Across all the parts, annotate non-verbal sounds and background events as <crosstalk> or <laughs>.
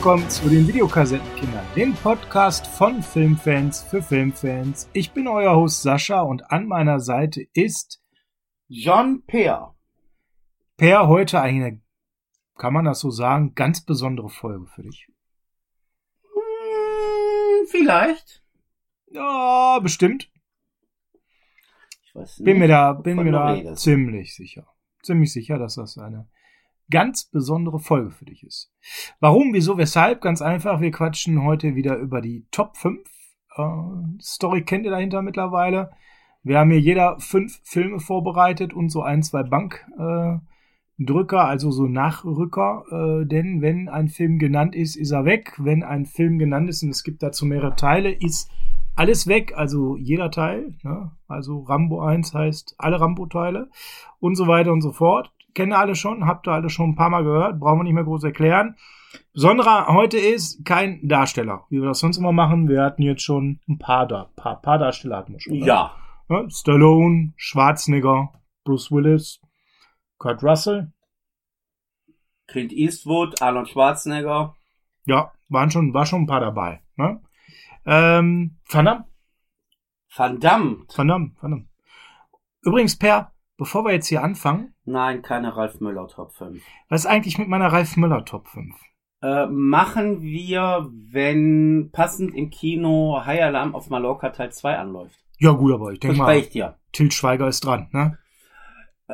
Willkommen zu den Videokassettenkindern, dem Podcast von Filmfans für Filmfans. Ich bin euer Host Sascha und an meiner Seite ist John Peer. Per heute eine, kann man das so sagen, ganz besondere Folge für dich. Hm, vielleicht. Ja, bestimmt. Ich weiß nicht. Bin mir da, bin mir da redest. ziemlich sicher. Ziemlich sicher, dass das eine ganz besondere Folge für dich ist. Warum, wieso, weshalb? Ganz einfach, wir quatschen heute wieder über die Top 5. Äh, Story kennt ihr dahinter mittlerweile. Wir haben hier jeder fünf Filme vorbereitet und so ein, zwei Bankdrücker, äh, also so Nachrücker. Äh, denn wenn ein Film genannt ist, ist er weg. Wenn ein Film genannt ist und es gibt dazu mehrere Teile, ist alles weg, also jeder Teil. Ne? Also Rambo 1 heißt alle Rambo-Teile und so weiter und so fort. Kennen alle schon, habt ihr alle schon ein paar Mal gehört, brauchen wir nicht mehr groß erklären. Besonderer heute ist kein Darsteller, wie wir das sonst immer machen. Wir hatten jetzt schon ein paar, da paar, paar Darsteller hatten wir schon. Ja. Ja, Stallone, Schwarzenegger, Bruce Willis, Kurt Russell. Clint Eastwood, Arnold Schwarzenegger. Ja, waren schon, war schon ein paar dabei. Ne? Ähm, Van Damme, Verdammt. Van Damme. Übrigens, Per, bevor wir jetzt hier anfangen, Nein, keine Ralf Müller Top 5. was ist eigentlich mit meiner Ralf Müller Top 5? Äh, machen wir, wenn passend im Kino High Alarm auf Mallorca Teil 2 anläuft. Ja gut, aber ich denke mal, ich dir. Til Schweiger ist dran. Ne? Äh,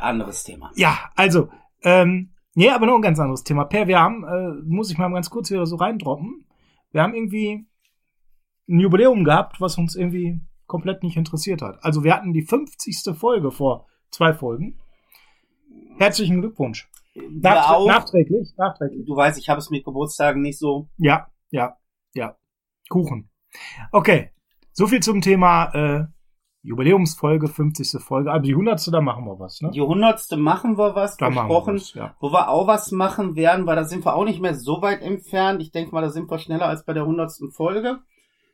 anderes Thema. Ja, also, ähm, nee, aber noch ein ganz anderes Thema. Per, wir haben, äh, muss ich mal ganz kurz wieder so reindroppen, wir haben irgendwie ein Jubiläum gehabt, was uns irgendwie komplett nicht interessiert hat. Also wir hatten die 50. Folge vor zwei Folgen. Herzlichen Glückwunsch. Wir Nachträ auch. nachträglich, nachträglich. Du weißt, ich habe es mit Geburtstagen nicht so. Ja, ja, ja. Kuchen. Okay, so viel zum Thema äh, Jubiläumsfolge, 50. Folge. Also die 100. da machen wir was, ne? Die hundertste machen wir was, Da machen wir was, ja. Wo wir auch was machen werden, weil da sind wir auch nicht mehr so weit entfernt. Ich denke mal, da sind wir schneller als bei der hundertsten Folge.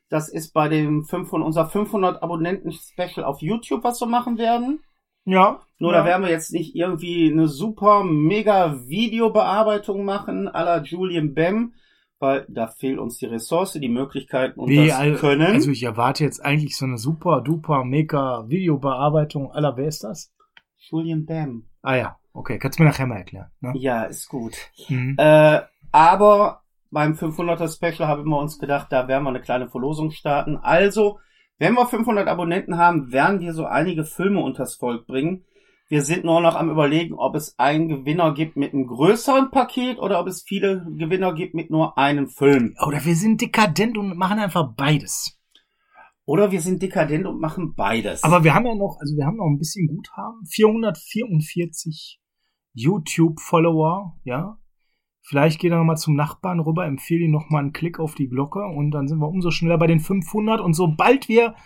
Das ist bei dem 500, unser 500 Abonnenten Special auf YouTube, was wir machen werden. Ja. Nur ja. da werden wir jetzt nicht irgendwie eine super mega Videobearbeitung machen, à la Julian Bam, weil da fehlt uns die Ressource, die Möglichkeiten und Wie, das al- Können. Also ich erwarte jetzt eigentlich so eine super, duper, mega Videobearbeitung aller, wer ist das? Julian Bam. Ah ja, okay, kannst du mir nachher mal erklären. Ne? Ja, ist gut. Mhm. Äh, aber beim 500er Special haben wir uns gedacht, da werden wir eine kleine Verlosung starten. Also, wenn wir 500 Abonnenten haben, werden wir so einige Filme unters Volk bringen. Wir sind nur noch am überlegen, ob es einen Gewinner gibt mit einem größeren Paket oder ob es viele Gewinner gibt mit nur einem Film. Oder wir sind dekadent und machen einfach beides. Oder wir sind dekadent und machen beides. Aber wir haben ja noch, also wir haben noch ein bisschen Guthaben. 444 YouTube-Follower, ja. Vielleicht geht er nochmal zum Nachbarn rüber, empfehle ihm nochmal einen Klick auf die Glocke und dann sind wir umso schneller bei den 500 und sobald wir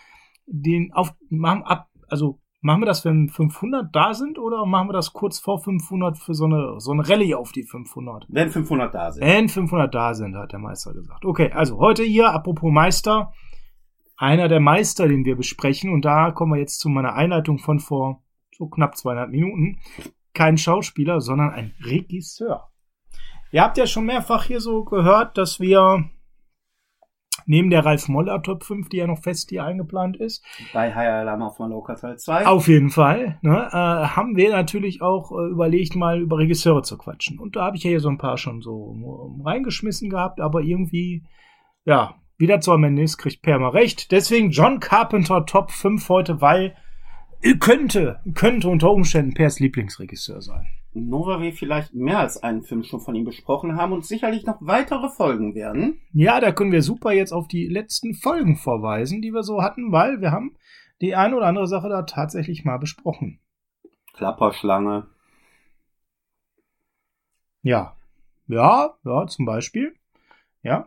den auf, machen ab, also machen wir das, wenn 500 da sind oder machen wir das kurz vor 500 für so eine, so eine Rallye auf die 500? wenn 500 da sind. Wenn 500 da sind, hat der Meister gesagt. Okay, also heute hier, apropos Meister, einer der Meister, den wir besprechen, und da kommen wir jetzt zu meiner Einleitung von vor so knapp zweieinhalb Minuten. Kein Schauspieler, sondern ein Regisseur. Ihr habt ja schon mehrfach hier so gehört, dass wir neben der Ralf Moller Top 5, die ja noch fest hier eingeplant ist, Bei High Alarm auf Mallorca Teil 2. auf jeden Fall. Ne, äh, haben wir natürlich auch äh, überlegt, mal über Regisseure zu quatschen. Und da habe ich ja hier so ein paar schon so ähm, reingeschmissen gehabt, aber irgendwie, ja, wieder zu am Ende ist, kriegt Per mal recht. Deswegen John Carpenter Top 5 heute, weil könnte, könnte unter Umständen Pers Lieblingsregisseur sein. Nur weil wir vielleicht mehr als einen Film schon von ihm besprochen haben und sicherlich noch weitere Folgen werden. Ja, da können wir super jetzt auf die letzten Folgen verweisen, die wir so hatten, weil wir haben die eine oder andere Sache da tatsächlich mal besprochen. Klapperschlange. Ja. Ja, ja, zum Beispiel. Ja.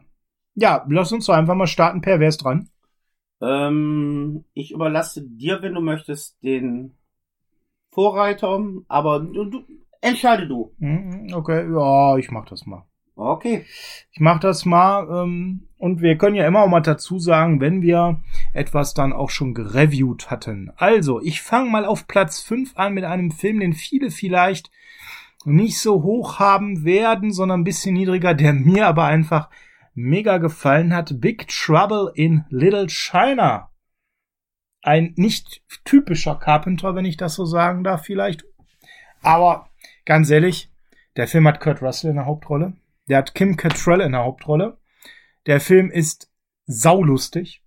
Ja, lass uns doch einfach mal starten. Per, wer ist dran? Ähm, ich überlasse dir, wenn du möchtest, den Vorreiter, aber du, du entscheide du. Mhm, Okay, ja, ich mach das mal. Okay. Ich mach das mal. Ähm, und wir können ja immer auch mal dazu sagen, wenn wir etwas dann auch schon gereviewt hatten. Also, ich fange mal auf Platz 5 an mit einem Film, den viele vielleicht nicht so hoch haben werden, sondern ein bisschen niedriger, der mir aber einfach mega gefallen hat. Big Trouble in Little China. Ein nicht typischer Carpenter, wenn ich das so sagen darf, vielleicht. Aber ganz ehrlich, der Film hat Kurt Russell in der Hauptrolle. Der hat Kim Cattrall in der Hauptrolle. Der Film ist saulustig.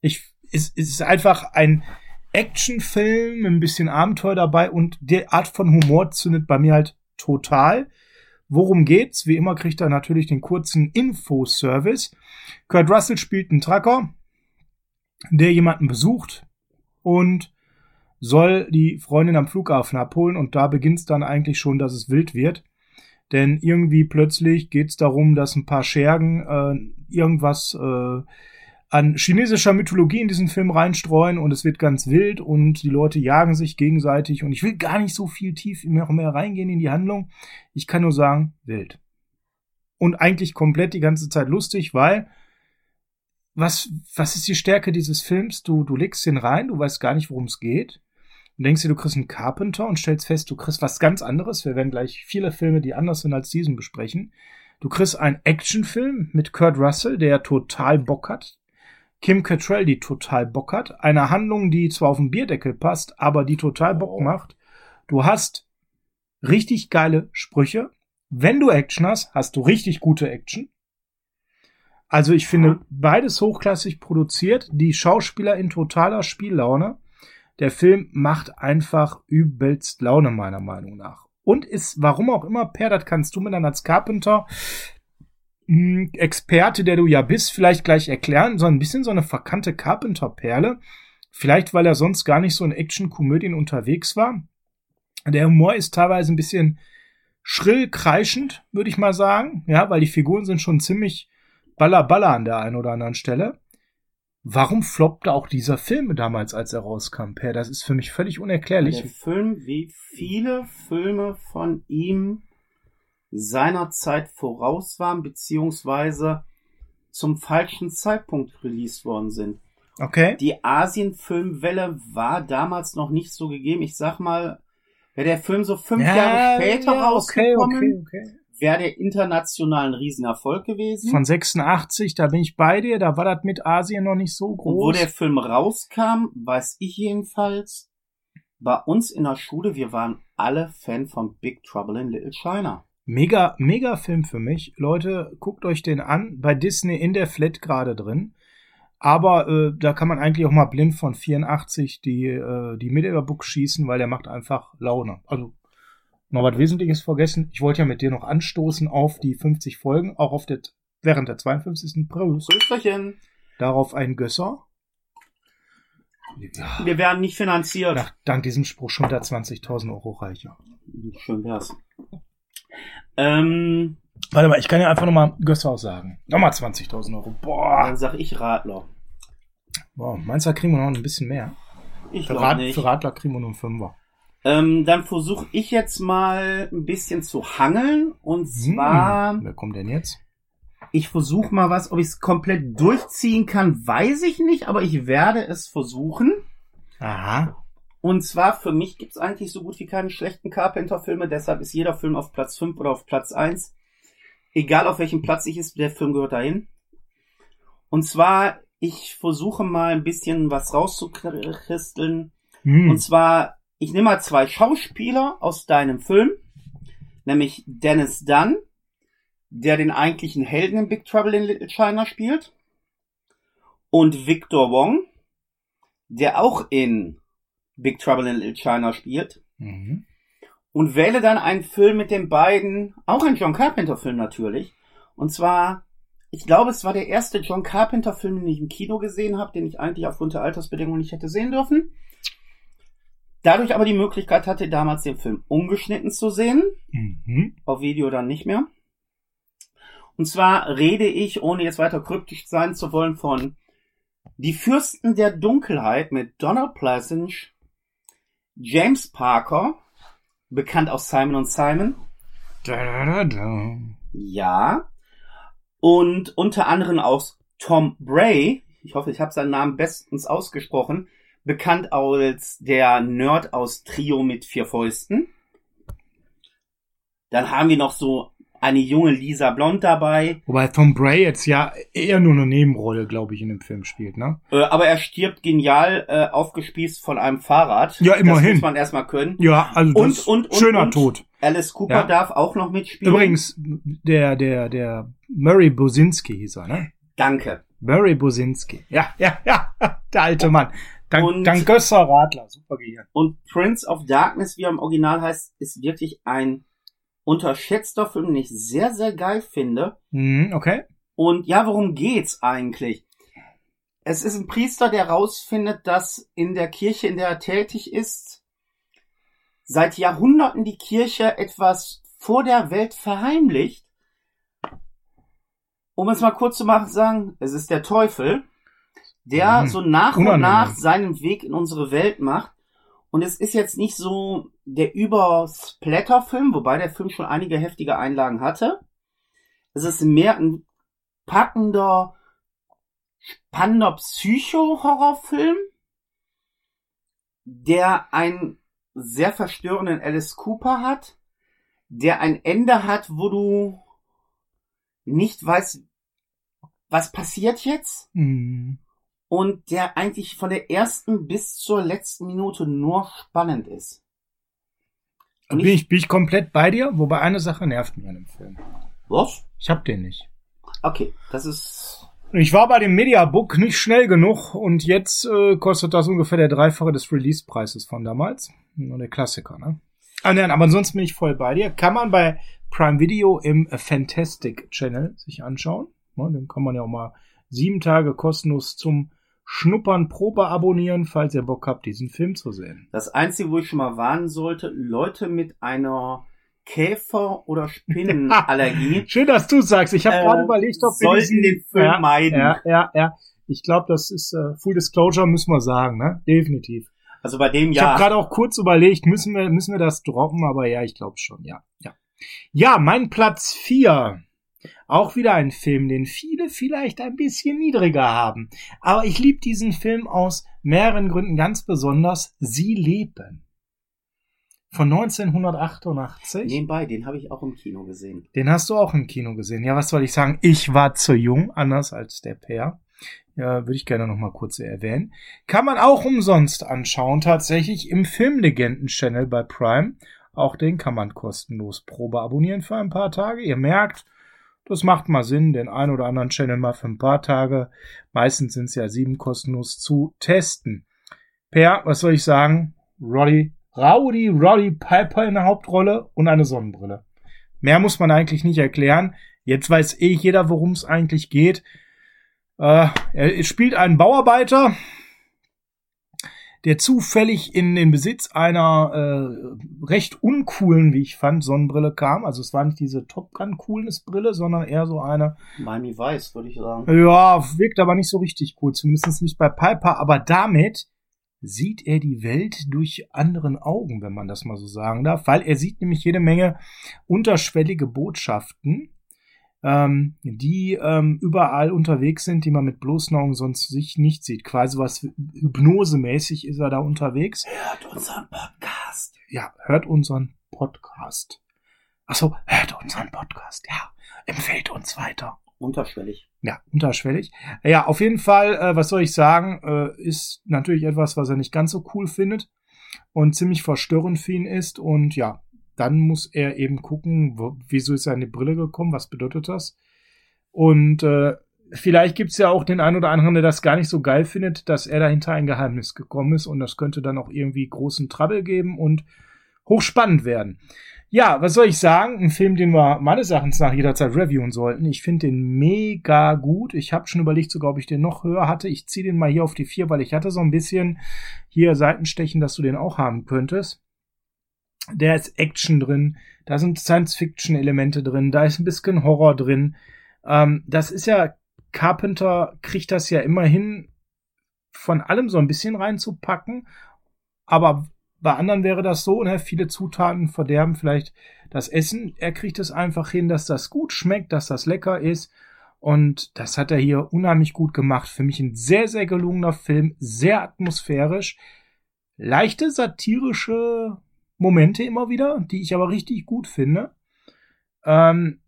Ich, es, es ist einfach ein Actionfilm, ein bisschen Abenteuer dabei und die Art von Humor zündet bei mir halt total. Worum geht's? Wie immer kriegt er natürlich den kurzen Infoservice. Kurt Russell spielt einen Trucker, der jemanden besucht und soll die Freundin am Flughafen abholen und da beginnt's dann eigentlich schon, dass es wild wird. Denn irgendwie plötzlich geht's darum, dass ein paar Schergen äh, irgendwas äh, an chinesischer Mythologie in diesen Film reinstreuen und es wird ganz wild und die Leute jagen sich gegenseitig und ich will gar nicht so viel tief noch mehr reingehen in die Handlung. Ich kann nur sagen, wild. Und eigentlich komplett die ganze Zeit lustig, weil was, was ist die Stärke dieses Films? Du, du legst den rein, du weißt gar nicht, worum es geht. Und denkst dir, du kriegst einen Carpenter und stellst fest, du kriegst was ganz anderes. Wir werden gleich viele Filme, die anders sind als diesen, besprechen. Du kriegst einen Actionfilm mit Kurt Russell, der total Bock hat, Kim Cattrall, die total Bock hat. Eine Handlung, die zwar auf den Bierdeckel passt, aber die total Bock oh. macht. Du hast richtig geile Sprüche. Wenn du Action hast, hast du richtig gute Action. Also ich finde beides hochklassig produziert. Die Schauspieler in totaler Spiellaune. Der Film macht einfach übelst Laune, meiner Meinung nach. Und ist, warum auch immer, Per, das kannst du mir dann als Carpenter hm, Experte, der du ja bist, vielleicht gleich erklären, so ein bisschen so eine verkannte Carpenter-Perle. Vielleicht, weil er sonst gar nicht so in Action-Komödien unterwegs war. Der Humor ist teilweise ein bisschen schrill kreischend, würde ich mal sagen. Ja, weil die Figuren sind schon ziemlich baller baller an der einen oder anderen Stelle. Warum floppte auch dieser Film damals, als er rauskam, Per? Das ist für mich völlig unerklärlich. Der Film, wie viele Filme von ihm seiner Zeit voraus waren, beziehungsweise zum falschen Zeitpunkt released worden sind. Okay. Die Asien-Filmwelle war damals noch nicht so gegeben. Ich sag mal, wäre der Film so fünf ja, Jahre später ja, rausgekommen, okay, okay, okay. Wäre der international ein Riesenerfolg gewesen. Von 86, da bin ich bei dir, da war das mit Asien noch nicht so groß. Und wo der Film rauskam, weiß ich jedenfalls, bei uns in der Schule, wir waren alle Fan von Big Trouble in Little China. Mega, mega Film für mich. Leute, guckt euch den an. Bei Disney in der Flat gerade drin. Aber äh, da kann man eigentlich auch mal blind von 84 die, äh, die Book schießen, weil der macht einfach Laune. Also noch was Wesentliches vergessen. Ich wollte ja mit dir noch anstoßen auf die 50 Folgen, auch auf der, während der 52. Prost. Prösterchen. Darauf ein Gösser. Ja. Wir werden nicht finanziert. Nach, dank diesem Spruch schon der 20.000 Euro reicher. Schön wär's. Ähm, Warte mal, ich kann ja einfach nochmal Gösshaus sagen. Nochmal 20.000 Euro. Boah. Dann sag ich Radler. Boah, meinst du, da kriegen wir noch ein bisschen mehr? Ich für, Rad, nicht. für Radler kriegen wir nur einen Fünfer. Ähm, dann versuche ich jetzt mal ein bisschen zu hangeln. Und hm, zwar. Hm, wer kommt denn jetzt? Ich versuche mal was, ob ich es komplett durchziehen kann, weiß ich nicht, aber ich werde es versuchen. Aha. Und zwar, für mich gibt's eigentlich so gut wie keine schlechten Carpenter-Filme, deshalb ist jeder Film auf Platz 5 oder auf Platz 1. Egal auf welchem Platz ich ist, der Film gehört dahin. Und zwar, ich versuche mal ein bisschen was rauszukristeln. Hm. Und zwar, ich nehme mal zwei Schauspieler aus deinem Film, nämlich Dennis Dunn, der den eigentlichen Helden in Big Trouble in Little China spielt, und Victor Wong, der auch in Big Trouble in Little China spielt. Mhm. Und wähle dann einen Film mit den beiden, auch ein John Carpenter Film natürlich. Und zwar, ich glaube, es war der erste John Carpenter Film, den ich im Kino gesehen habe, den ich eigentlich aufgrund der Altersbedingungen nicht hätte sehen dürfen. Dadurch aber die Möglichkeit hatte, damals den Film ungeschnitten zu sehen. Mhm. Auf Video dann nicht mehr. Und zwar rede ich, ohne jetzt weiter kryptisch sein zu wollen, von Die Fürsten der Dunkelheit mit Donald Pleasance, James Parker, bekannt aus Simon und Simon. Da, da, da, ja. Und unter anderem aus Tom Bray, ich hoffe, ich habe seinen Namen bestens ausgesprochen, bekannt als der Nerd aus Trio mit vier Fäusten. Dann haben wir noch so eine junge Lisa Blond dabei. Wobei Tom Bray jetzt ja eher nur eine Nebenrolle, glaube ich, in dem Film spielt, ne? Äh, aber er stirbt genial äh, aufgespießt von einem Fahrrad. Ja, immerhin. Das muss man erstmal können. Ja, also Und- das und- und- schöner und- Tod. Alice Cooper Ja. darf auch noch mitspielen. Übrigens, der, der, der Murray Bosinski hieß er, ne? Danke. Murray Bosinski. Ja, ja, ja, <laughs> der alte Mann. Dank, Und- dank Gösser Radler, super Gehirn. Und Prince of Darkness, wie er im Original heißt, ist wirklich ein unterschätzter Film, den ich sehr, sehr geil finde. Mhm, okay. Und ja, worum geht's eigentlich? Es ist ein Priester, der rausfindet, dass in der Kirche, in der er tätig ist, seit Jahrhunderten die Kirche etwas vor der Welt verheimlicht. Um es mal kurz zu machen, sagen, es ist der Teufel, der Mhm. so nach und Unangenehm. nach seinen Weg in unsere Welt macht. Und es ist jetzt nicht so der Über-Splatter-Film, wobei der Film schon einige heftige Einlagen hatte. Es ist mehr ein packender, spannender Psycho-Horrorfilm, der einen sehr verstörenden Alice Cooper hat, der ein Ende hat, wo du nicht weißt, was passiert jetzt Mhm. Und der eigentlich von der ersten bis zur letzten Minute nur spannend ist. Und Bin ich, bin ich komplett bei dir, wobei eine Sache nervt mich an dem Film. Was? Ich hab den nicht. Okay, das ist Ich war bei dem Mediabook nicht schnell genug und jetzt äh, kostet das ungefähr der Dreifache des Release-Preises von damals. Nur der Klassiker, ne? Ah, nein, aber ansonsten bin ich voll bei dir. Kann man bei Prime Video im Fantastic Channel sich anschauen. Ne, den kann man ja auch mal sieben Tage kostenlos zum Schnuppern Probe abonnieren, falls ihr Bock habt, diesen Film zu sehen. das Einzige, wo ich schon mal warnen sollte, Leute mit einer Käfer- oder Spinnenallergie <laughs> Schön, dass du sagst. Ich habe Äh, gerade überlegt, ob wir sollten diesen den Film ja, meiden. Ja, ja, ja. Ich glaube, das ist äh, Full Disclosure, müssen wir sagen, ne? Definitiv. Also bei dem Ich ja. habe gerade auch kurz überlegt, müssen wir, müssen wir das droppen, aber ja, ich glaube schon, ja. Ja, ja mein Platz vier. Auch wieder ein Film, den viele vielleicht ein bisschen niedriger haben. Aber ich liebe diesen Film aus mehreren Gründen ganz besonders. Sie leben. Von 1988. Nebenbei, den habe ich auch im Kino gesehen. Den hast du auch im Kino gesehen. Ja, was soll ich sagen? Ich war zu jung, anders als der Pair. Ja, würde ich gerne noch mal kurz erwähnen. Kann man auch umsonst anschauen, tatsächlich im Filmlegenden-Channel bei Prime. Auch den kann man kostenlos Probe abonnieren für ein paar Tage. Ihr merkt, das macht mal Sinn, den ein oder anderen Channel mal für ein paar Tage, meistens sind es ja sieben kostenlos zu testen. Per, was soll ich sagen? Roddy, Rowdy, Roddy Piper in der Hauptrolle und eine Sonnenbrille. Mehr muss man eigentlich nicht erklären. Jetzt weiß eh jeder, worum es eigentlich geht. Äh, er spielt einen Bauarbeiter, der zufällig in den Besitz einer äh, recht uncoolen, wie ich fand, Sonnenbrille kam. Also es war nicht diese Top Gun Coolness Brille, sondern eher so eine, Miami Vice, würde ich sagen. ja, wirkt aber nicht so richtig cool, zumindest nicht bei Piper, aber damit sieht er die Welt durch anderen Augen, wenn man das mal so sagen darf, weil er sieht nämlich jede Menge unterschwellige Botschaften, ähm, die ähm, überall unterwegs sind, die man mit bloßen Augen sonst sich nicht sieht. Quasi was hypnosemäßig ist er da unterwegs. Hört unseren Podcast. Ja, hört unseren Podcast. Ach so, hört unseren Podcast. Ja, empfehlt uns weiter. Unterschwellig. Ja, unterschwellig. Ja, auf jeden Fall, äh, was soll ich sagen, äh, ist natürlich etwas, was er nicht ganz so cool findet und ziemlich verstörend für ihn ist. Und ja, dann muss er eben gucken, wo, wieso ist die Brille gekommen, was bedeutet das? Und äh, vielleicht gibt's ja auch den einen oder anderen, der das gar nicht so geil findet, dass er dahinter ein Geheimnis gekommen ist und das könnte dann auch irgendwie großen Trouble geben und hochspannend werden. Ja, was soll ich sagen? Ein Film, den wir meines Erachtens nach jederzeit reviewen sollten. Ich finde den mega gut. Ich habe schon überlegt, sogar ob ich den noch höher hatte. Ich ziehe den mal hier auf die vier, weil ich hatte so ein bisschen hier Seitenstechen, dass du den auch haben könntest. Der ist Action drin, da sind Science-Fiction-Elemente drin, da ist ein bisschen Horror drin. Ähm, das ist ja, Carpenter kriegt das ja immerhin von allem so ein bisschen reinzupacken, aber bei anderen wäre das so, ne, viele Zutaten verderben vielleicht das Essen. Er kriegt es einfach hin, dass das gut schmeckt, dass das lecker ist. Und das hat er hier unheimlich gut gemacht. Für mich ein sehr, sehr gelungener Film, sehr atmosphärisch. Leichte satirische Momente immer wieder, die ich aber richtig gut finde. Ähm,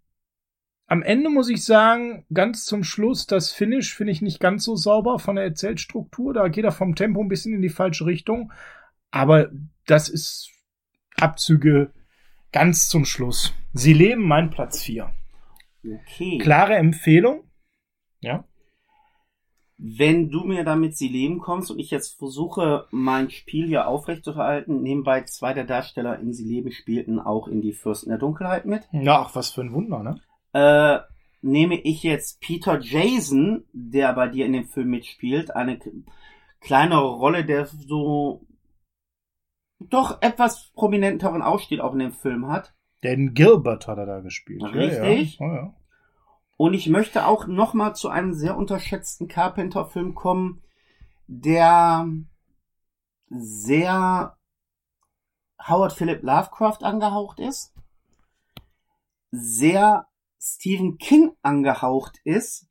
am Ende muss ich sagen, ganz zum Schluss, das Finish finde ich nicht ganz so sauber von der Erzählstruktur. Da geht er vom Tempo ein bisschen in die falsche Richtung. Aber das ist Abzüge ganz zum Schluss. Sie leben mein Platz 4. Okay. Klare Empfehlung. Ja. Wenn du mir damit Sie leben kommst und ich jetzt versuche, mein Spiel hier aufrechtzuerhalten, nebenbei zwei der Darsteller in Sie leben spielten auch in die Fürsten der Dunkelheit mit. Ja, ach, was für ein Wunder, ne? Äh, nehme ich jetzt Peter Jason, der bei dir in dem Film mitspielt, eine kleinere Rolle, der so doch etwas prominenteren Ausstieg auch in dem Film hat. Den Gilbert hat er da gespielt. Richtig. Ja, ja. Oh, ja. Und ich möchte auch noch mal zu einem sehr unterschätzten Carpenter-Film kommen, der sehr Howard Philip Lovecraft angehaucht ist, sehr Stephen King angehaucht ist,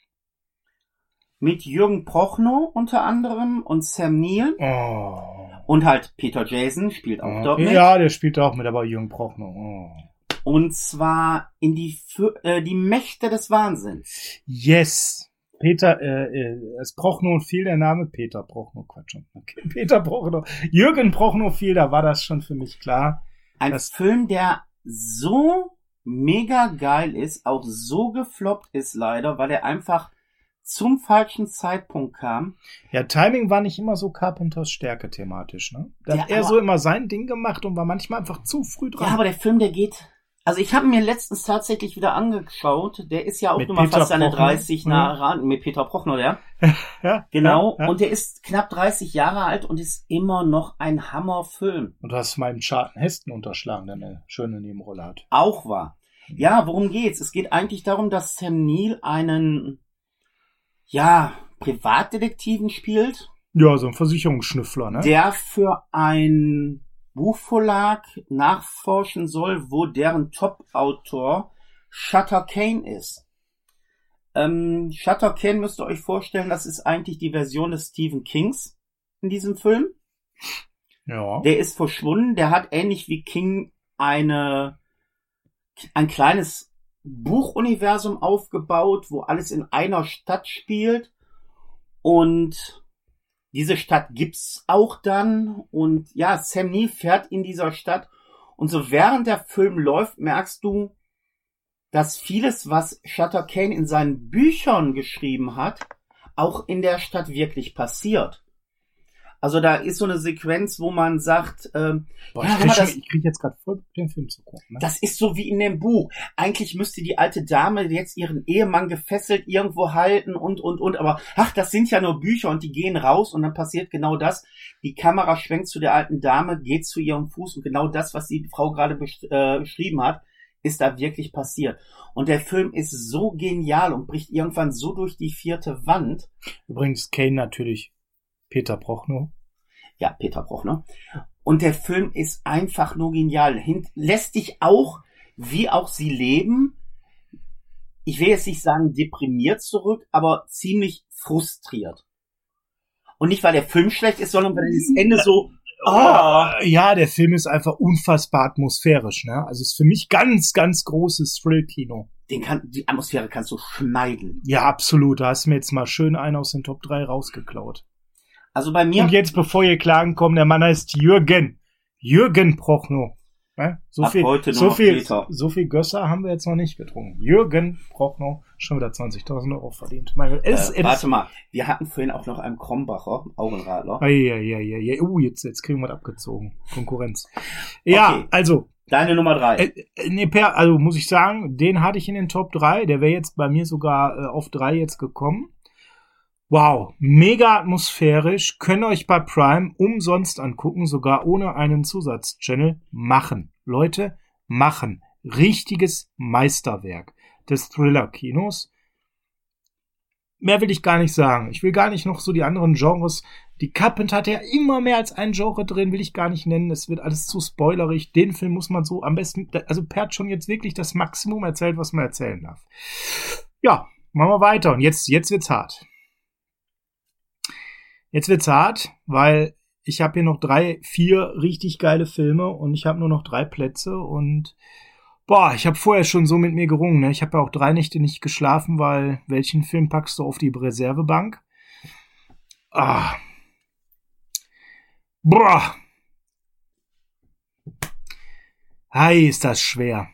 mit Jürgen Prochnow unter anderem und Sam Neill Oh. und halt Peter Jason spielt auch dort mit. Ja, der spielt auch mit, aber Jürgen Prochnow. Oh. Und zwar in die, äh, die Mächte des Wahnsinns. Yes. Peter, äh, äh, es Prochnow fiel der Name Peter Prochnow, Quatsch. Okay. <laughs> Peter Prochnow. Jürgen Prochnow fiel, da war das schon für mich klar. Ein Film, der so mega geil ist, auch so gefloppt ist leider, weil er einfach zum falschen Zeitpunkt kam. Ja, Timing war nicht immer so Carpenters Stärke thematisch, ne? Da Ja, hat er so immer sein Ding gemacht und war manchmal einfach zu früh dran. Ja, aber der Film, der geht. Also ich habe mir letztens tatsächlich wieder angeschaut. Der ist ja auch Mit nur mal Peter fast seine Prochnow? 30 Mhm. nah ran mit Peter Prochnow, ja. <laughs> ja, Genau. Ja, ja. Und der ist knapp 30 Jahre alt und ist immer noch ein Hammerfilm. Und du hast meinen Charten Hesten unterschlagen, der eine schöne Nebenrolle hat. Auch war. Ja, worum geht's? Es geht eigentlich darum, dass Sam Neill einen, ja, Privatdetektiven spielt, Ja, so ein Versicherungsschnüffler, ne? der für ein Buchverlag nachforschen soll, wo deren Top-Autor Shutter Kane ist. Ähm, Shutter Kane müsst ihr euch vorstellen, das ist eigentlich die Version des Stephen Kings in diesem Film. ja. Der ist verschwunden, der hat ähnlich wie King eine, ein kleines Buchuniversum aufgebaut, wo alles in einer Stadt spielt. Und diese Stadt gibt's auch dann. Und ja, Sam Neill fährt in dieser Stadt. Und so während der Film läuft, merkst du, dass vieles, was Shutter Kane in seinen Büchern geschrieben hat, auch in der Stadt wirklich passiert. Also da ist so eine Sequenz, wo man sagt, ähm, Boah, ja, ich, krieg das- schon, ich krieg jetzt gerade voll den Film zu gucken. Ne? das ist so wie in dem Buch. Eigentlich müsste die alte Dame jetzt ihren Ehemann gefesselt irgendwo halten und, und, und. Aber ach, das sind ja nur Bücher und die gehen raus und dann passiert genau das. Die Kamera schwenkt zu der alten Dame, geht zu ihrem Fuß und genau das, was die Frau gerade besch äh, beschrieben hat, ist da wirklich passiert. Und der Film ist so genial und bricht irgendwann so durch die vierte Wand. Übrigens, Kane natürlich Peter Prochnow. Ja, Peter Brochner. Und der Film ist einfach nur genial. Hin lässt dich auch, wie auch sie leben, ich will jetzt nicht sagen deprimiert zurück, aber ziemlich frustriert. Und nicht, weil der Film schlecht ist, sondern weil das Ende so, ah, Ja, der Film ist einfach unfassbar atmosphärisch, ne? Also ist für mich ganz, ganz großes Thrill-Kino. den kann, die Atmosphäre kannst du schneiden. Ja, absolut. Da hast du mir jetzt mal schön einen aus den Top 3 rausgeklaut. Also bei mir, Und jetzt, bevor ihr Klagen kommt, der Mann heißt Jürgen. Jürgen Prochnow. Ne? So Ab viel, heute so viel, Peter. so viel Gösser haben wir jetzt noch nicht getrunken. Jürgen Prochnow, schon wieder 20.000 Euro verdient. Mein, es, äh, es, warte mal, wir hatten vorhin auch noch einen Krombacher, Augenradler. Eieieiei. Uh, jetzt, jetzt kriegen wir das abgezogen. Konkurrenz. Ja, Okay. also, Deine Nummer drei. äh, äh, nee, per, also muss ich sagen, den hatte ich in den Top 3. Der wäre jetzt bei mir sogar äh, auf 3 jetzt gekommen. Wow, mega atmosphärisch. Könnt ihr euch bei Prime umsonst angucken, sogar ohne einen Zusatzchannel. Machen. Leute, machen. Richtiges Meisterwerk des Thriller-Kinos. Mehr will ich gar nicht sagen. Ich will gar nicht noch so die anderen Genres. Die Carpenter hat ja immer mehr als ein Genre drin, will ich gar nicht nennen. Es wird alles zu spoilerig. Den Film muss man so am besten, also Per hat schon jetzt wirklich das Maximum erzählt, was man erzählen darf. Ja, machen wir weiter. Und jetzt, jetzt wird's hart. Jetzt wird's hart, weil ich habe hier noch drei, vier richtig geile Filme und ich habe nur noch drei Plätze und Boah, ich habe vorher schon so mit mir gerungen. Ne? Ich habe ja auch drei Nächte nicht geschlafen, weil welchen Film packst du auf die Reservebank? Ah. Boah. Hi, ist das schwer.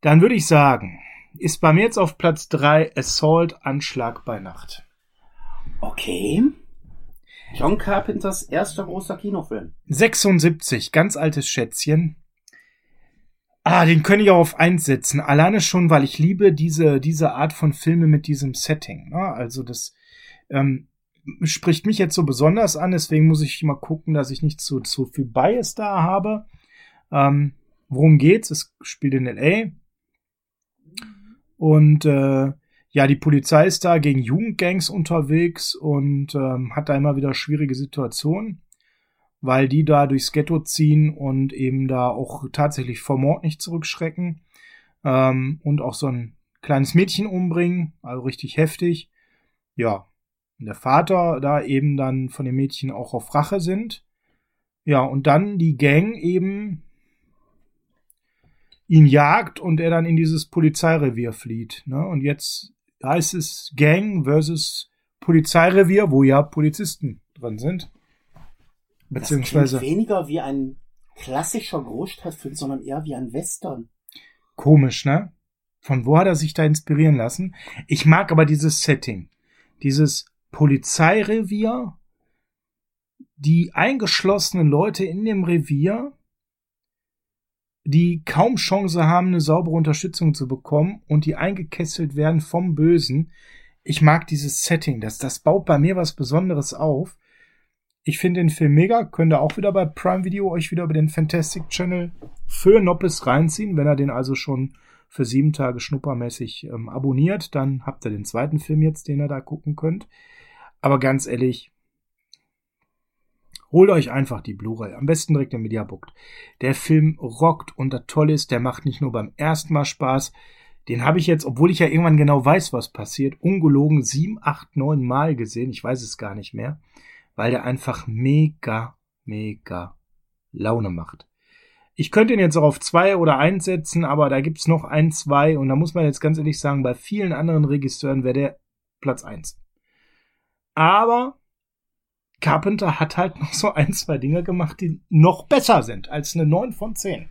Dann würde ich sagen, ist bei mir jetzt auf Platz 3 Assault Anschlag bei Nacht. Okay. John Carpenters erster großer Kinofilm. 76, ganz altes Schätzchen. Ah, den könnte ich auch auf eins setzen. Alleine schon, weil ich liebe diese, diese Art von Filme mit diesem Setting. Ne? Also das ähm, spricht mich jetzt so besonders an, deswegen muss ich mal gucken, dass ich nicht zu, zu viel Bias da habe. Ähm, worum geht's? Es spielt in L.A. Und äh, ja, die Polizei ist da gegen Jugendgangs unterwegs und ähm, hat da immer wieder schwierige Situationen, weil die da durchs Ghetto ziehen und eben da auch tatsächlich vor Mord nicht zurückschrecken ähm, und auch so ein kleines Mädchen umbringen, also richtig heftig. Ja, und der Vater da eben dann von dem Mädchen auch auf Rache sind. Ja, und dann die Gang eben ihn jagt und er dann in dieses Polizeirevier flieht. Ne? Und jetzt heißt es Gang versus Polizeirevier, wo ja Polizisten drin sind. Beziehungsweise. Das weniger wie ein klassischer Großstadtfilm, sondern eher wie ein Western. Komisch, ne? Von wo hat er sich da inspirieren lassen? Ich mag aber dieses Setting. Dieses Polizeirevier, die eingeschlossenen Leute in dem Revier, die kaum Chance haben, eine saubere Unterstützung zu bekommen und die eingekesselt werden vom Bösen. Ich mag dieses Setting, das, das baut bei mir was Besonderes auf. Ich finde den Film mega, könnt ihr auch wieder bei Prime Video euch wieder über den Fantastic Channel für Noppes reinziehen. Wenn er den also schon für sieben Tage schnuppermäßig ähm, abonniert, dann habt ihr den zweiten Film jetzt, den ihr da gucken könnt. Aber ganz ehrlich, Holt euch einfach die Blu-ray. Am besten direkt im Mediabook. Der Film rockt und das Tolle ist, der macht nicht nur beim ersten Mal Spaß. Den habe ich jetzt, obwohl ich ja irgendwann genau weiß, was passiert, ungelogen sieben, acht, neun Mal gesehen. Ich weiß es gar nicht mehr. Weil der einfach mega, mega Laune macht. Ich könnte ihn jetzt auch auf zwei oder eins setzen, aber da gibt's noch ein, zwei und da muss man jetzt ganz ehrlich sagen, bei vielen anderen Regisseuren wäre der Platz eins. Aber Carpenter hat halt noch so ein, zwei Dinge gemacht, die noch besser sind als eine 9 von 10.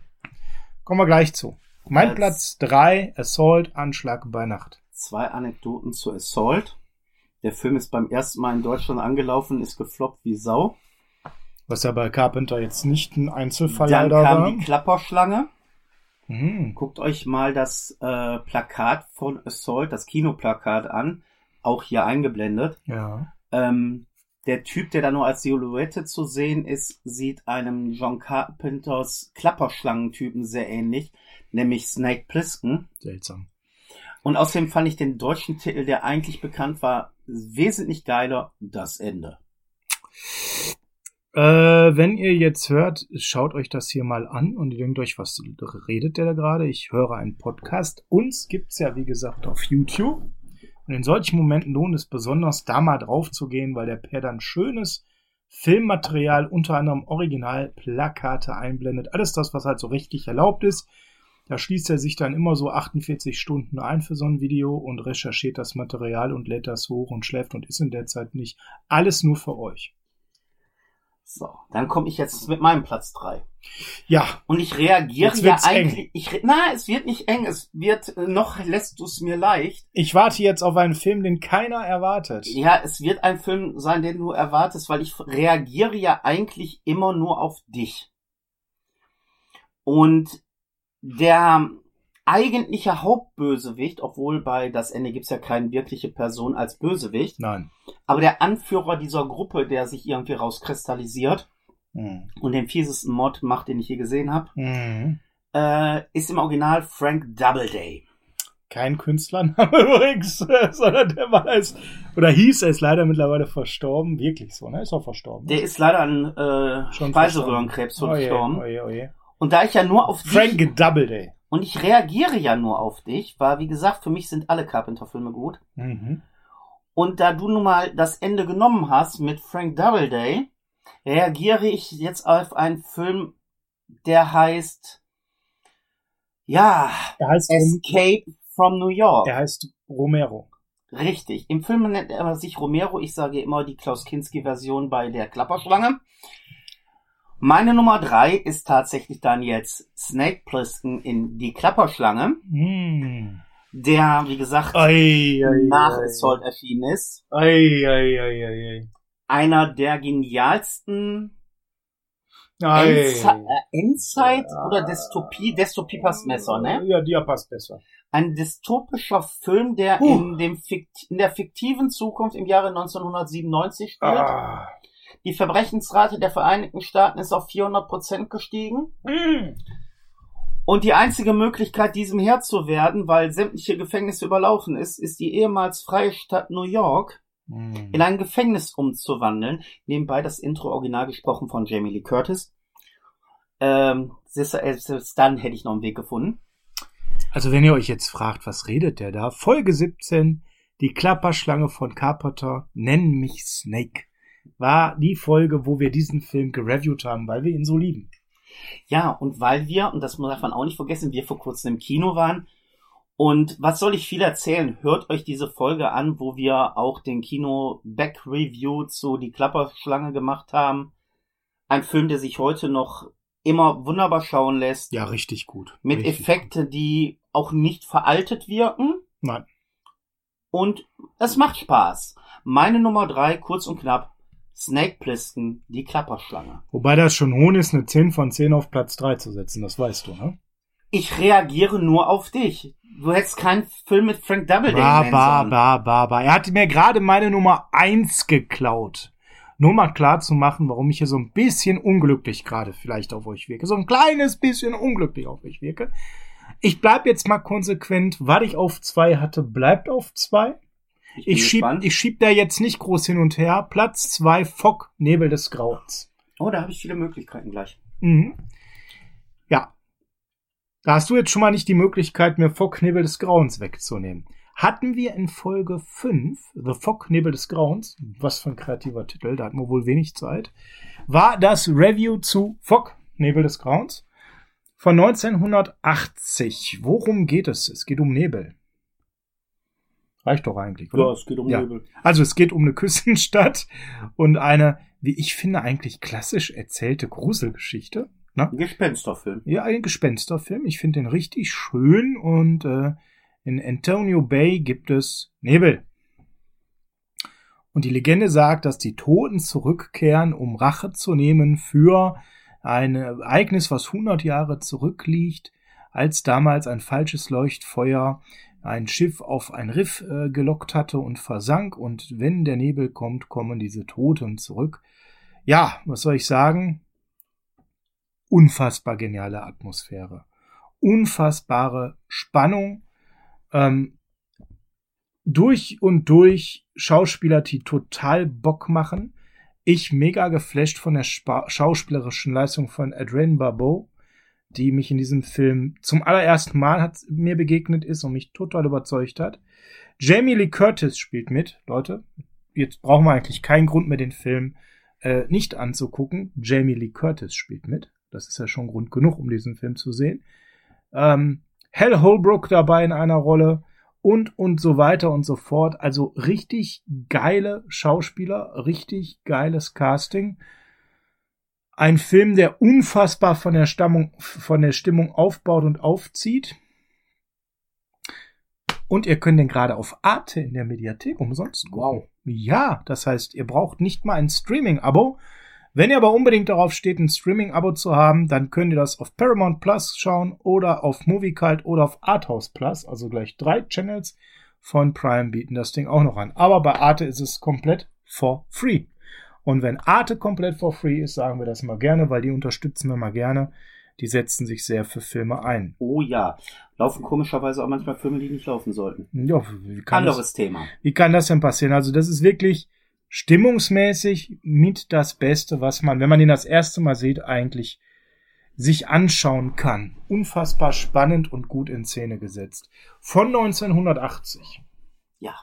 Kommen wir gleich zu. Mein als Platz 3, Assault, Anschlag bei Nacht. Zwei Anekdoten zu Assault. Der Film ist beim ersten Mal in Deutschland angelaufen, ist gefloppt wie Sau. Was ja bei Carpenter jetzt nicht ein Einzelfall Dann kam war. die Klapperschlange. Mhm. Guckt euch mal das äh, Plakat von Assault, das Kinoplakat an, auch hier eingeblendet. Ja. Ähm, der Typ, der da nur als Silhouette zu sehen ist, sieht einem John Carpenters Klapperschlangentypen sehr ähnlich, nämlich Snake Plissken. Seltsam. Und außerdem fand ich den deutschen Titel, der eigentlich bekannt war, wesentlich geiler, Das Ende. Äh, wenn ihr jetzt hört, schaut euch das hier mal an und ihr denkt euch, was redet der da gerade? Ich höre einen Podcast. Uns gibt's ja, wie gesagt, auf YouTube. Und in solchen Momenten lohnt es besonders, da mal drauf zu gehen, weil der Per dann schönes Filmmaterial, unter anderem Originalplakate einblendet. Alles das, was halt so richtig erlaubt ist. Da schließt er sich dann immer so 48 Stunden ein für so ein Video und recherchiert das Material und lädt das hoch und schläft und ist in der Zeit nicht. Alles nur für euch. So, dann komme ich jetzt mit meinem Platz drei. Ja. Und ich reagiere ja eigentlich. Ich, na, es wird nicht eng. Es wird äh, noch lässt du es mir leicht. Ich warte jetzt auf einen Film, den keiner erwartet. Ja, es wird ein Film sein, den du erwartest, weil ich reagiere ja eigentlich immer nur auf dich. Und der eigentliche Hauptbösewicht, obwohl bei das Ende gibt's ja keine wirkliche Person als Bösewicht. Nein. Aber der Anführer dieser Gruppe, der sich irgendwie rauskristallisiert mhm. und den fiesesten Mod macht, den ich je gesehen habe, mhm. äh, ist im Original Frank Doubleday. Kein Künstlername <laughs> übrigens, sondern der war es, oder hieß er ist leider mittlerweile verstorben, wirklich so, ne? Ist auch verstorben. Der ist leider an äh, Speiseröhrenkrebs oh verstorben. Oh je, oh je. Und da ich ja nur auf Frank dich, Doubleday. Und ich reagiere ja nur auf dich, weil, wie gesagt, für mich sind alle Carpenter-Filme gut. Mhm. Und da du nun mal das Ende genommen hast mit Frank Doubleday, reagiere ich jetzt auf einen Film, der heißt Ja, Er heißt, Escape from New York. er heißt Romero. Richtig. Im Film nennt er sich Romero. Ich sage immer die Klaus Kinski-Version bei der Klapperschlange. Meine Nummer drei ist tatsächlich dann jetzt Snake Plissken in die Klapperschlange, Hm. der, wie gesagt, Ei, ei, nach ei. Assault erschienen ist. Ei, ei, ei, ei, ei. Einer der genialsten äh, Endzeit Ja. oder Dystopie, Dystopie passt besser, ne? Ja, dir passt besser. Ein dystopischer Film, der in, dem Fikt in der fiktiven Zukunft im Jahre 1997 spielt. Ah. Die Verbrechensrate der Vereinigten Staaten ist auf 400 Prozent gestiegen. Hm. Und die einzige Möglichkeit, diesem Herr zu werden, weil sämtliche Gefängnisse überlaufen ist, ist die ehemals freie Stadt New York Hm. in ein Gefängnis umzuwandeln. Nebenbei das Intro original gesprochen von Jamie Lee Curtis. Ähm, selbst, äh, selbst dann hätte ich noch einen Weg gefunden. Also wenn ihr euch jetzt fragt, was redet der da? Folge 17, die Klapperschlange von Carpenter, nennen mich Snake, war die Folge, wo wir diesen Film gereviewt haben, weil wir ihn so lieben. Ja, und weil wir, und das darf man auch nicht vergessen, wir vor kurzem im Kino waren. Und was soll ich viel erzählen? Hört euch diese Folge an, wo wir auch den Kino-Back-Review zu Die Klapperschlange gemacht haben. Ein Film, der sich heute noch immer wunderbar schauen lässt. Ja, richtig gut. mit richtig Effekten, die auch nicht veraltet wirken. Gut. Nein. Und es macht Spaß. Meine Nummer drei, kurz und knapp, Snake Plissken, die Klapperschlange. Wobei das schon hohn ist, eine 10 von 10 auf Platz 3 zu setzen, das weißt du, ne? Ich reagiere nur auf dich. Du hättest keinen Film mit Frank Doubleday Ba, ba, ba, ba, ba. Er hat mir gerade meine Nummer 1 geklaut. Nur mal klar zu machen, warum ich hier so ein bisschen unglücklich gerade vielleicht auf euch wirke. So ein kleines bisschen unglücklich auf euch wirke. Ich bleib jetzt mal konsequent. Was ich auf 2 hatte, bleibt auf 2. bin Ich schieb, gespannt. ich schieb da jetzt nicht groß hin und her. Platz 2, Fock, Nebel des Grauens. Oh, da habe ich viele Möglichkeiten gleich. Mhm. Ja. Da hast du jetzt schon mal nicht die Möglichkeit, mir Fock Nebel des Grauens wegzunehmen. Hatten wir in Folge 5, The Fock Nebel des Grauens, was für ein kreativer Titel, da hatten wir wohl wenig Zeit, war das Review zu Fock Nebel des Grauens von 1980. Worum geht es? Es geht um Nebel. Reicht doch eigentlich, oder? es geht um Ja. Also es geht um eine <laughs> Küstenstadt und eine, wie ich finde, eigentlich klassisch erzählte Gruselgeschichte. Ne? Ein Gespensterfilm. Ja, ein Gespensterfilm. Ich finde den richtig schön und äh, in Antonio Bay gibt es Nebel. Und die Legende sagt, dass die Toten zurückkehren, um Rache zu nehmen für ein Ereignis, was 100 Jahre zurückliegt, als damals ein falsches Leuchtfeuer ein Schiff auf ein Riff äh, gelockt hatte und versank. Und wenn der Nebel kommt, kommen diese Toten zurück. Ja, was soll ich sagen? Unfassbar geniale Atmosphäre. Unfassbare Spannung. Ähm, durch und durch Schauspieler, die total Bock machen. Ich mega geflasht von der Spa schauspielerischen Leistung von Adrienne Barbeau, die mich in diesem Film zum allerersten Mal hat, mir begegnet ist und mich total überzeugt hat. Jamie Lee Curtis spielt mit, Leute. Jetzt brauchen wir eigentlich keinen Grund mehr, den Film äh, nicht anzugucken. Jamie Lee Curtis spielt mit. Das ist ja schon Grund genug, um diesen Film zu sehen. Ähm, Hal Holbrook dabei in einer Rolle und und so weiter und so fort. Also richtig geile Schauspieler, richtig geiles Casting. Ein Film, der unfassbar von der Stammung, von der Stimmung aufbaut und aufzieht. Und ihr könnt den gerade auf Arte in der Mediathek umsonst. Wow. Ja, das heißt, ihr braucht nicht mal ein Streaming-Abo. Wenn ihr aber unbedingt darauf steht, ein Streaming-Abo zu haben, dann könnt ihr das auf Paramount Plus schauen oder auf Moviecult oder auf Arthouse Plus, also gleich drei Channels von Prime bieten das Ding auch noch an. Aber bei Arte ist es komplett for free. Und wenn Arte komplett for free ist, sagen wir das mal gerne, weil die unterstützen wir mal gerne. Die setzen sich sehr für Filme ein. Oh ja. Laufen komischerweise auch manchmal Filme, die nicht laufen sollten. Ja, wie kann, das, Anderes Thema. wie kann das denn passieren? Also das ist wirklich stimmungsmäßig mit das Beste, was man, wenn man den das erste Mal sieht, eigentlich sich anschauen kann. Unfassbar spannend und gut in Szene gesetzt. Von 1980. Ja.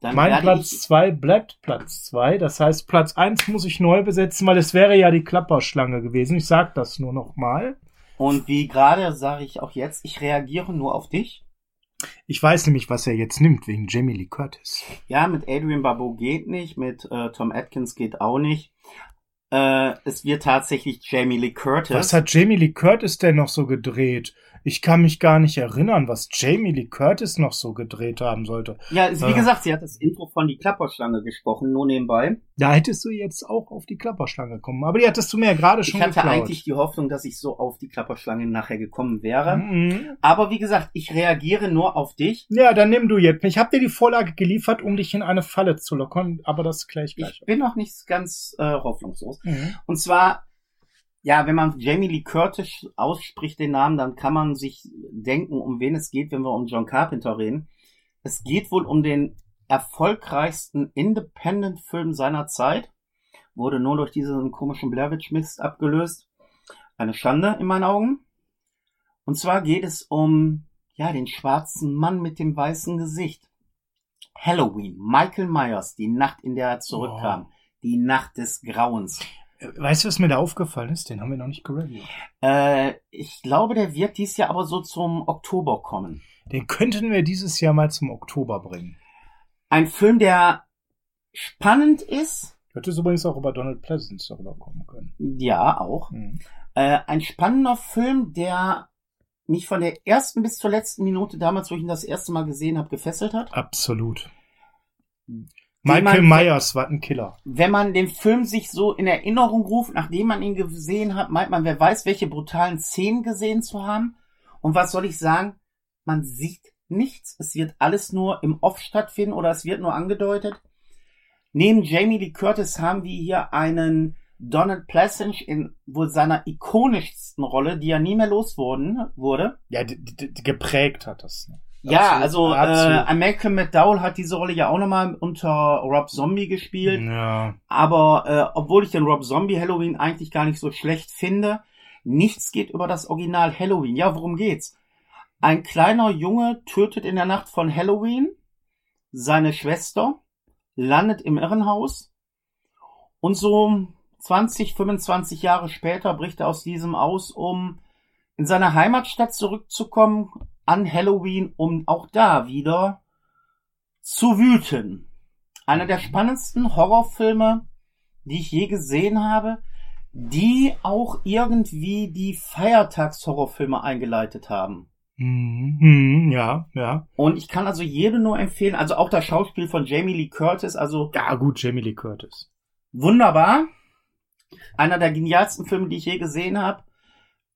Dann Mein Platz ich, 2 bleibt Platz 2. Das heißt, Platz 1 muss ich neu besetzen, weil es wäre ja die Klapperschlange gewesen. Ich sag das nur noch mal. Und wie gerade sage ich auch jetzt, ich reagiere nur auf dich. Ich weiß nämlich, was er jetzt nimmt, wegen Jamie Lee Curtis. Ja, mit Adrian Barbeau geht nicht, mit äh, Tom Atkins geht auch nicht. Äh, es wird tatsächlich Jamie Lee Curtis. Was hat Jamie Lee Curtis denn noch so gedreht? Ich kann mich gar nicht erinnern, was Jamie Lee Curtis noch so gedreht haben sollte. Ja, wie Äh. gesagt, sie hat das Intro von die Klapperschlange gesprochen, nur nebenbei. Da hättest du jetzt auch auf die Klapperschlange kommen. Aber die hattest du mir ja gerade schon ich hatte geklaut. eigentlich die Hoffnung, dass ich so auf die Klapperschlange nachher gekommen wäre. Mhm. Aber wie gesagt, ich reagiere nur auf dich. Ja, dann nimm du jetzt. Ich habe dir die Vorlage geliefert, um dich in eine Falle zu lockern, aber das gleich gleich. Ich bin noch nicht ganz äh, hoffnungslos. Mhm. Und zwar, ja, wenn man Jamie Lee Curtis ausspricht, den Namen, dann kann man sich denken, um wen es geht, wenn wir um John Carpenter reden. Es geht wohl um den erfolgreichsten Independent-Film seiner Zeit. Wurde nur durch diesen komischen Blair Witch Mist abgelöst. Eine Schande in meinen Augen. Und zwar geht es um, ja, den schwarzen Mann mit dem weißen Gesicht. Halloween. Michael Myers, die Nacht, in der er zurückkam. Die Nacht des Grauens. Weißt du, was mir da aufgefallen ist? Den haben wir noch nicht gereviewt. Äh, ich glaube, der wird dies Jahr aber so zum Oktober kommen. Den könnten wir dieses Jahr mal zum Oktober bringen. Ein Film, der spannend ist. Hätte es übrigens auch über Donald Pleasance darüber kommen können. Ja, auch. Mhm. Äh, ein spannender Film, der mich von der ersten bis zur letzten Minute damals, wo ich ihn das erste Mal gesehen habe, gefesselt hat. Absolut. Michael man- Myers war ein Killer. Wenn man den Film sich so in Erinnerung ruft, nachdem man ihn gesehen hat, meint man, wer weiß, welche brutalen Szenen gesehen zu haben. Und was soll ich sagen? Man sieht nichts. Es wird alles nur im Off stattfinden oder es wird nur angedeutet. Neben Jamie Lee Curtis haben wir hier einen Donald Pleasence in wohl seiner ikonischsten Rolle, die ja nie mehr loswurden, wurde. Ja, geprägt hat das. Ne? Ja, Absolut, also absolut. äh, Malcolm McDowell hat diese Rolle ja auch nochmal unter Rob Zombie gespielt. Ja. Aber äh, obwohl ich den Rob Zombie Halloween eigentlich gar nicht so schlecht finde, nichts geht über das Original Halloween. Ja, worum geht's? Ein kleiner Junge tötet in der Nacht von Halloween seine Schwester, landet im Irrenhaus und so 20, 25 Jahre später bricht er aus diesem aus, um in seine Heimatstadt zurückzukommen an Halloween, um auch da wieder zu wüten. Einer der spannendsten Horrorfilme, die ich je gesehen habe, die auch irgendwie die Feiertagshorrorfilme eingeleitet haben. Mhm. Mhm. Ja, ja. Und ich kann also jedem nur empfehlen, also auch das Schauspiel von Jamie Lee Curtis, also Ja, gut, Jamie Lee Curtis. wunderbar. Einer der genialsten Filme, die ich je gesehen habe.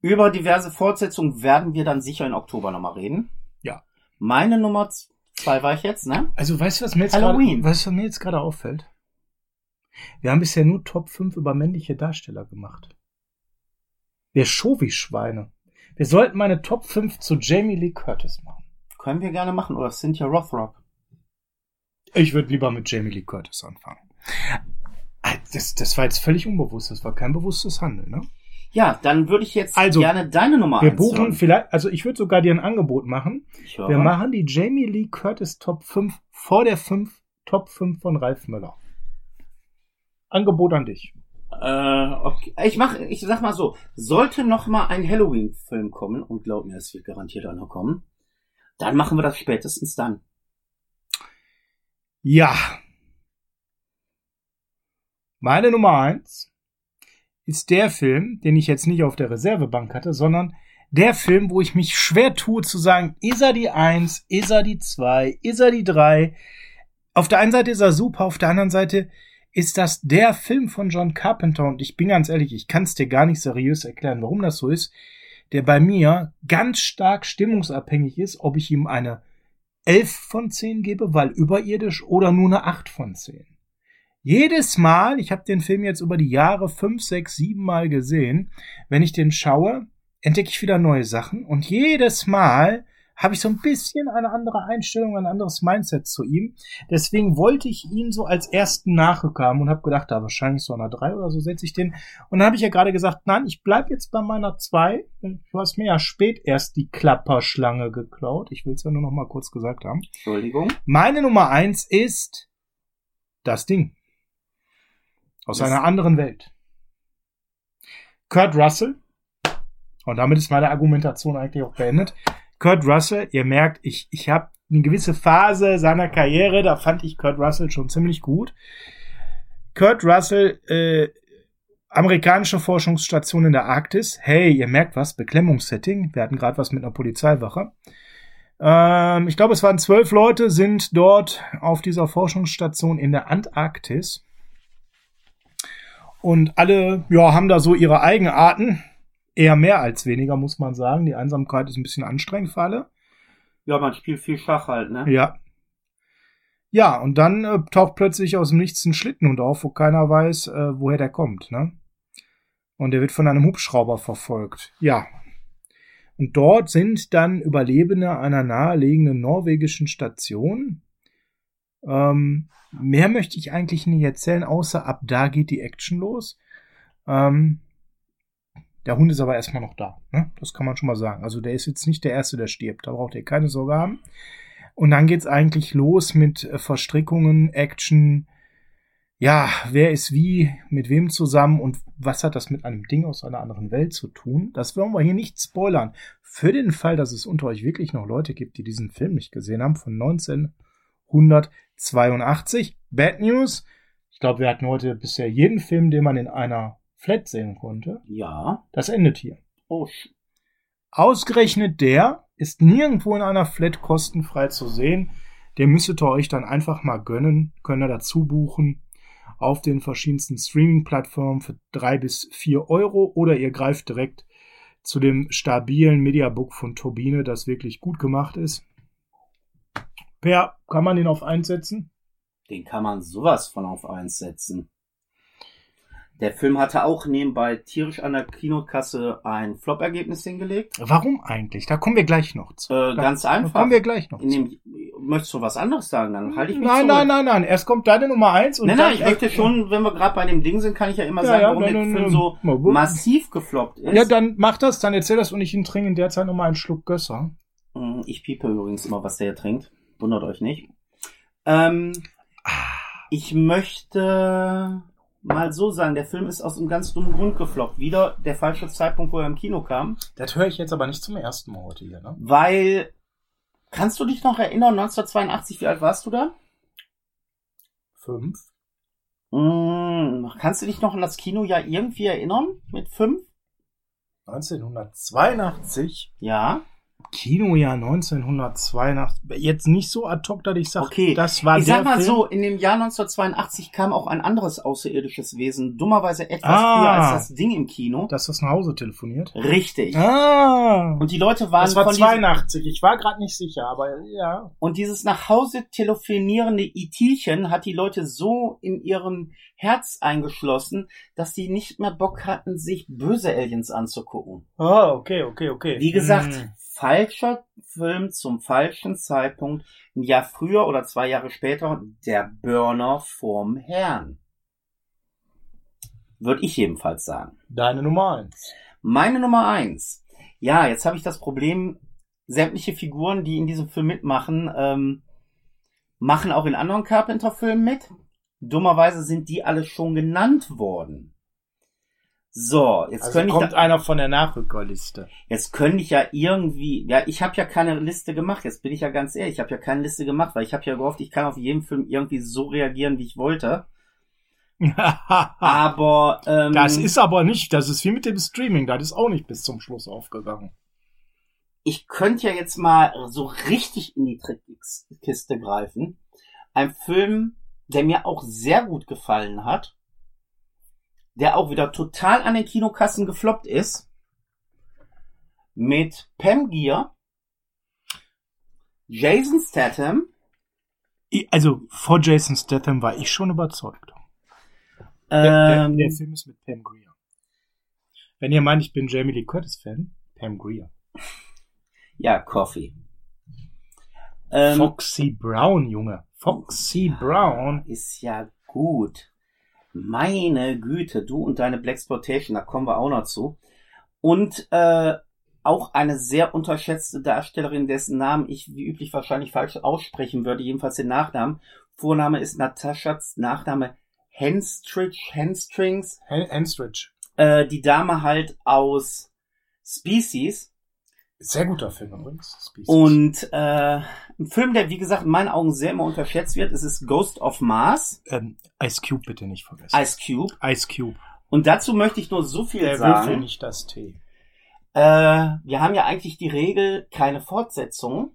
Über diverse Fortsetzungen werden wir dann sicher im Oktober nochmal reden. Ja. Meine Nummer zwei war ich jetzt, ne? Also, weißt du, was mir jetzt Halloween. gerade, weißt du, was mir jetzt gerade auffällt? Wir haben bisher nur Top 5 über männliche Darsteller gemacht. Wir Schovi-Schweine. Wir sollten meine Top 5 zu Jamie Lee Curtis machen. Können wir gerne machen. Oder Cynthia Rothrock. Ich würde lieber mit Jamie Lee Curtis anfangen. Ah, Das, das war jetzt völlig unbewusst. Das war kein bewusstes Handeln, ne? Ja, dann würde ich jetzt Also, gerne deine Nummer Wir buchen hören. vielleicht, also ich würde sogar dir ein Angebot machen. Wir machen die Jamie Lee Curtis Top 5 vor der 5 Top 5 von Ralf Müller. Angebot an dich. Äh, okay. Ich mach, ich sag mal so, sollte noch mal ein Halloween-Film kommen, und glaub mir, es wird garantiert einer kommen, dann machen wir das spätestens dann. Ja. Meine Nummer eins ist der Film, den ich jetzt nicht auf der Reservebank hatte, sondern der Film, wo ich mich schwer tue zu sagen, ist er die eins, ist er die zwei, ist er die drei. Auf der einen Seite ist er super, auf der anderen Seite ist das der Film von John Carpenter und ich bin ganz ehrlich, ich kann es dir gar nicht seriös erklären, warum das so ist, der bei mir ganz stark stimmungsabhängig ist, ob ich ihm eine 11 von 10 gebe, weil überirdisch oder nur eine 8 von 10. Jedes Mal, ich habe den Film jetzt über die Jahre 5, 6, 7 Mal gesehen, wenn ich den schaue, entdecke ich wieder neue Sachen und jedes Mal habe ich so ein bisschen eine andere Einstellung, ein anderes Mindset zu ihm. Deswegen wollte ich ihn so als ersten Nachrücker haben und habe gedacht, da wahrscheinlich so einer 3 oder so setze ich den. Und dann habe ich ja gerade gesagt, nein, ich bleib jetzt bei meiner 2. Du hast mir ja spät erst die Klapperschlange geklaut. Ich will es ja nur noch mal kurz gesagt haben. Entschuldigung. Meine Nummer eins ist das Ding. Aus Das- einer anderen Welt. Kurt Russell Und damit ist meine Argumentation eigentlich auch beendet. Kurt Russell, ihr merkt, ich, ich habe eine gewisse Phase seiner Karriere, da fand ich Kurt Russell schon ziemlich gut. Kurt Russell, äh, amerikanische Forschungsstation in der Arktis. Hey, ihr merkt was, Beklemmungssetting. Wir hatten gerade was mit einer Polizeiwache. Ähm, ich glaube, es waren zwölf Leute, sind dort auf dieser Forschungsstation in der Antarktis. Und alle, ja, haben da so ihre Eigenarten. Eher mehr als weniger, muss man sagen. Die Einsamkeit ist ein bisschen anstrengend für alle. Ja, man spielt viel Schach halt, ne? Ja. Ja, und dann äh, taucht plötzlich aus dem Nichts ein Schlittenhund auf, wo keiner weiß, äh, woher der kommt, ne? Und der wird von einem Hubschrauber verfolgt. Ja. Und dort sind dann Überlebende einer nahelegenden norwegischen Station. Ähm, mehr möchte ich eigentlich nicht erzählen, außer ab da geht die Action los. Ähm, der Hund ist aber erstmal noch da. Ne? Das kann man schon mal sagen. Also der ist jetzt nicht der Erste, der stirbt. Da braucht ihr keine Sorge haben. Und dann geht's eigentlich los mit äh, Verstrickungen, Action. Ja, wer ist wie, mit wem zusammen und was hat das mit einem Ding aus einer anderen Welt zu tun? Das wollen wir hier nicht spoilern. Für den Fall, dass es unter euch wirklich noch Leute gibt, die diesen Film nicht gesehen haben, von 1982. Bad News. Ich glaube, wir hatten heute bisher jeden Film, den man in einer Flat sehen konnte. Ja. Das endet hier. Oh, Ausgerechnet der ist nirgendwo in einer Flat kostenfrei zu sehen. Der müsstet ihr euch dann einfach mal gönnen, könnt ihr dazu buchen auf den verschiedensten Streaming-Plattformen für drei bis vier Euro oder ihr greift direkt zu dem stabilen Mediabook von Turbine, das wirklich gut gemacht ist. Per, kann man den auf einsetzen? den kann man sowas von auf eins setzen. Der Film hatte auch nebenbei tierisch an der Kinokasse ein Flop-Ergebnis hingelegt. Warum eigentlich? Da kommen wir gleich noch zu. Äh, ganz Da einfach. kommen wir gleich noch dem, möchtest du was anderes sagen? Dann halte ich mich Nein, zurück. nein, nein, nein. Erst kommt deine Nummer eins und Nein, nein, ich möchte schon, wenn wir gerade bei dem Ding sind, kann ich ja immer Ja, sagen, ja, warum nein, der nein, Film so massiv gefloppt ist. Ja, dann mach das, dann erzähl das und ich trinke in der Zeit nochmal einen Schluck Gösser. Mm, Ich piepe übrigens immer, was der hier trinkt. Wundert euch nicht. Ähm, ich möchte mal so sagen, der Film ist aus einem ganz dummen Grund gefloppt. Wieder der falsche Zeitpunkt, wo er im Kino kam. Das höre ich jetzt aber nicht zum ersten Mal heute hier, ne? Weil, kannst du dich noch erinnern, 1982, wie alt warst du da? Fünf. Mm, kannst du dich noch an das Kinojahr irgendwie erinnern? Mit fünf? 1982. Ja. Kinojahr 1982. Jetzt nicht so ad hoc, dass ich sage, Okay. das war ich der sag mal Film. so, in dem Jahr 1982 kam auch ein anderes außerirdisches Wesen, dummerweise etwas Ah. früher als das Ding im Kino. dass das nach Hause telefoniert. Richtig. Ah. Und die Leute waren das war von diesem, 82. Ich war gerade nicht sicher, aber ja. und dieses nach Hause telefonierende Itilchen hat die Leute so in ihrem Herz eingeschlossen, dass sie nicht mehr Bock hatten, sich böse Aliens anzugucken. Ah, okay, okay, okay. Wie gesagt, Hm. Falscher Film zum falschen Zeitpunkt. Ein Jahr früher oder zwei Jahre später der Burner vorm Herrn. Würde ich jedenfalls sagen. Deine Nummer eins. Meine Nummer eins. Ja, jetzt habe ich das Problem, sämtliche Figuren, die in diesem Film mitmachen, ähm, machen auch in anderen Carpenter-Filmen mit. Dummerweise sind die alle schon genannt worden. So, jetzt Also könnte ich kommt da, einer von der Nachrückerliste. jetzt könnte ich ja irgendwie, ja, ich habe ja keine Liste gemacht, jetzt bin ich ja ganz ehrlich, ich habe ja keine Liste gemacht, weil ich habe ja gehofft, ich kann auf jeden Film irgendwie so reagieren, wie ich wollte. <laughs> Aber ähm, das ist aber nicht, das ist wie mit dem Streaming, das ist auch nicht bis zum Schluss aufgegangen. ich könnte ja jetzt mal so richtig in die Trickkiste greifen. Ein Film, der mir auch sehr gut gefallen hat, der auch wieder total an den Kinokassen gefloppt ist, mit Pam Gear, Jason Statham, Also vor Jason Statham war ich schon überzeugt. Der, der, ähm, der Film ist mit Pam Grier. Wenn ihr meint, ich bin Jamie Lee Curtis Fan, Pam Grier. ja, Coffee. Ähm, Foxy Brown, Junge. Foxy Brown. Ist ja gut. Meine Güte, du und deine Blaxploitation, da kommen wir auch noch zu. Und äh, auch eine sehr unterschätzte Darstellerin, dessen Namen ich wie üblich wahrscheinlich falsch aussprechen würde, jedenfalls den Nachnamen. Vorname ist Nataschas Nachname Henstridge, Henstrings. Hen- Henstridge. Äh, die Dame halt aus Species. Sehr guter Film übrigens. Species. Und äh, ein Film, der wie gesagt in meinen Augen sehr immer unterschätzt wird, es ist Ghost of Mars, ähm, Ice Cube bitte nicht vergessen. Ice Cube. Ice Cube. Und dazu möchte ich nur so viel Der sagen. Würfel, nicht das Tee. Äh, wir haben ja eigentlich die Regel keine Fortsetzung.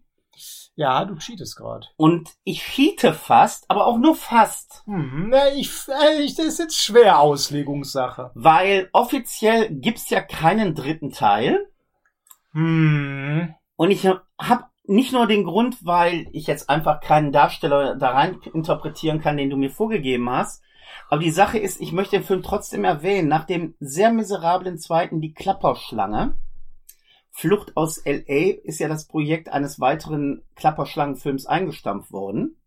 Ja, du cheatest gerade. Und ich cheate fast, aber auch nur fast. Hm, na, ich, äh, ich, das ist jetzt schwer Auslegungssache. Weil offiziell gibt's ja keinen dritten Teil. Hm. Und ich habe nicht nur den Grund, weil ich jetzt einfach keinen Darsteller da rein interpretieren kann, den du mir vorgegeben hast. Aber die Sache ist, ich möchte den Film trotzdem erwähnen. Nach dem sehr miserablen zweiten Die Klapperschlange. Flucht aus LA ist ja das Projekt eines weiteren Klapperschlangenfilms eingestampft worden.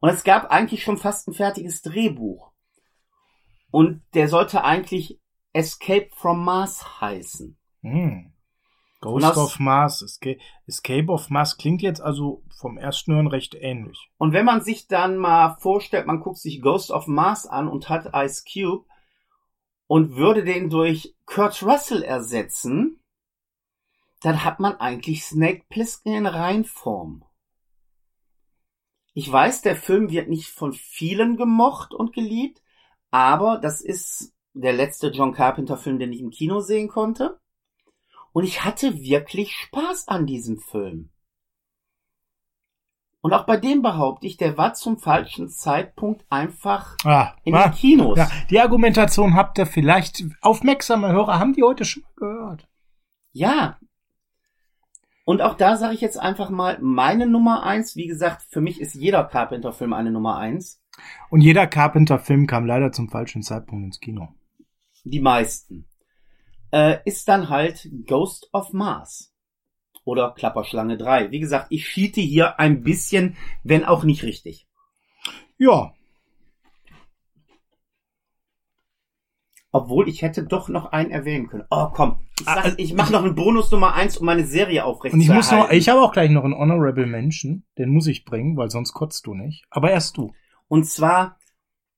Und es gab eigentlich schon fast ein fertiges Drehbuch. Und der sollte eigentlich Escape from Mars heißen. Hm. Ghost of Mars, Escape, Escape of Mars klingt jetzt also vom ersten Hören recht ähnlich. Und wenn man sich dann mal vorstellt, man guckt sich Ghost of Mars an und hat Ice Cube und würde den durch Kurt Russell ersetzen, dann hat man eigentlich Snake Plissken in Reinform. Ich weiß, der Film wird nicht von vielen gemocht und geliebt, aber das ist der letzte John Carpenter Film, den ich im Kino sehen konnte. Und ich hatte wirklich Spaß an diesem Film. Und auch bei dem behaupte ich, der war zum falschen Zeitpunkt einfach Ah, in ah, den Kinos. ja, die Argumentation habt ihr vielleicht, aufmerksame Hörer haben die heute schon mal gehört. Ja. Und auch da sage ich jetzt einfach mal meine Nummer eins. Wie gesagt, für mich ist jeder Carpenter-Film eine Nummer eins. Und jeder Carpenter-Film kam leider zum falschen Zeitpunkt ins Kino. Die meisten. Äh, ist dann halt Ghost of Mars. Oder Klapperschlange 3. Wie gesagt, ich cheate hier ein bisschen, wenn auch nicht richtig. Ja, Obwohl ich hätte doch noch einen erwähnen können. Oh, komm. Ich, Ah, sag, also ich mache noch einen Bonus Nummer eins, um meine Serie aufrecht und ich zu muss noch, ich habe auch gleich noch einen Honorable Mention, den muss ich bringen, weil sonst kotzt du nicht. Aber erst du. Und zwar,